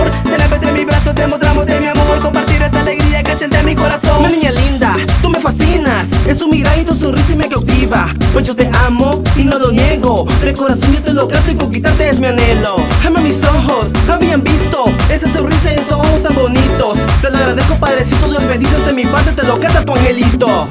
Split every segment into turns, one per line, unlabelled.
amor. Te la entre mis brazos, te mostramos de mi amor. Compartir esa alegría que siente mi corazón. Mi
niña linda, tú me fascinas. Es tu mirada y tu sonrisa y me cautiva. Pues yo te amo y no lo niego. De corazón yo te lo grato y conquistarte es mi anhelo. Ama mis ojos, habían visto esa sonrisa y esos ojos tan bonitos. Te lo agradezco, padrecito, los benditos de este mi parte. Te lo canta tu angelito.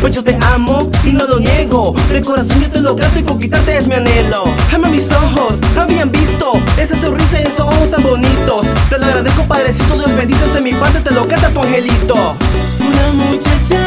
Pues yo te amo y no lo niego. De corazón yo te lo canto y conquistarte es mi anhelo. Ama mis ojos, habían visto Esa sonrisa y esos ojos tan bonitos. Te lo agradezco padrecito, Dios bendito De mi parte te lo canta tu angelito. Una muchacha